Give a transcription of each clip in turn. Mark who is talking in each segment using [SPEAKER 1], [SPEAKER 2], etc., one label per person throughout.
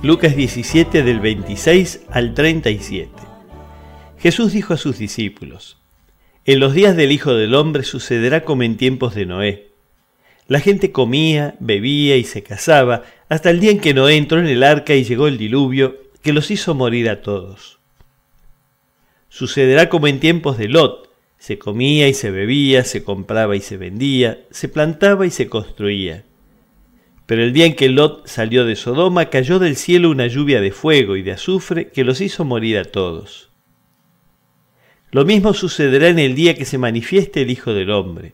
[SPEAKER 1] Lucas 17 del 26 al 37. Jesús dijo a sus discípulos, En los días del Hijo del Hombre sucederá como en tiempos de Noé. La gente comía, bebía y se casaba hasta el día en que Noé entró en el arca y llegó el diluvio que los hizo morir a todos. Sucederá como en tiempos de Lot. Se comía y se bebía, se compraba y se vendía, se plantaba y se construía. Pero el día en que Lot salió de Sodoma cayó del cielo una lluvia de fuego y de azufre que los hizo morir a todos. Lo mismo sucederá en el día que se manifieste el Hijo del Hombre.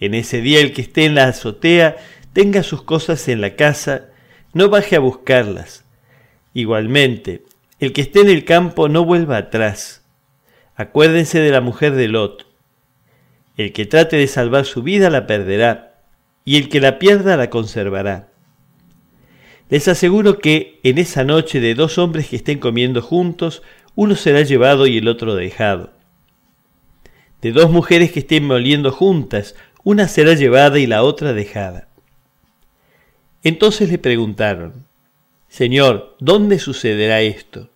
[SPEAKER 1] En ese día el que esté en la azotea tenga sus cosas en la casa, no baje a buscarlas. Igualmente, el que esté en el campo no vuelva atrás. Acuérdense de la mujer de Lot. El que trate de salvar su vida la perderá y el que la pierda la conservará. Les aseguro que en esa noche de dos hombres que estén comiendo juntos, uno será llevado y el otro dejado. De dos mujeres que estén moliendo juntas, una será llevada y la otra dejada. Entonces le preguntaron, Señor, ¿dónde sucederá esto?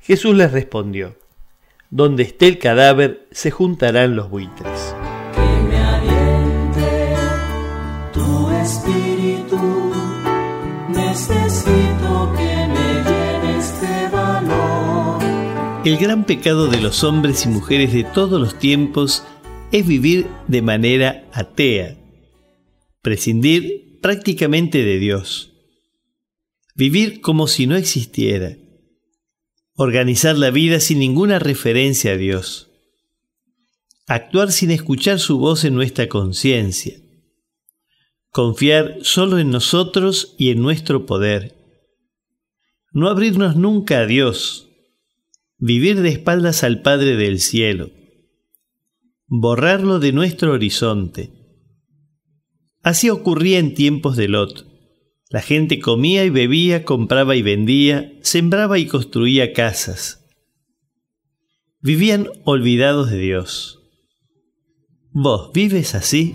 [SPEAKER 1] Jesús les respondió, Donde esté el cadáver se juntarán los buitres.
[SPEAKER 2] Espíritu, necesito que me este valor.
[SPEAKER 1] El gran pecado de los hombres y mujeres de todos los tiempos es vivir de manera atea, prescindir prácticamente de Dios, vivir como si no existiera, organizar la vida sin ninguna referencia a Dios, actuar sin escuchar su voz en nuestra conciencia, confiar solo en nosotros y en nuestro poder, no abrirnos nunca a Dios, vivir de espaldas al Padre del cielo, borrarlo de nuestro horizonte. Así ocurría en tiempos de Lot. La gente comía y bebía, compraba y vendía, sembraba y construía casas. Vivían olvidados de Dios. ¿Vos vives así?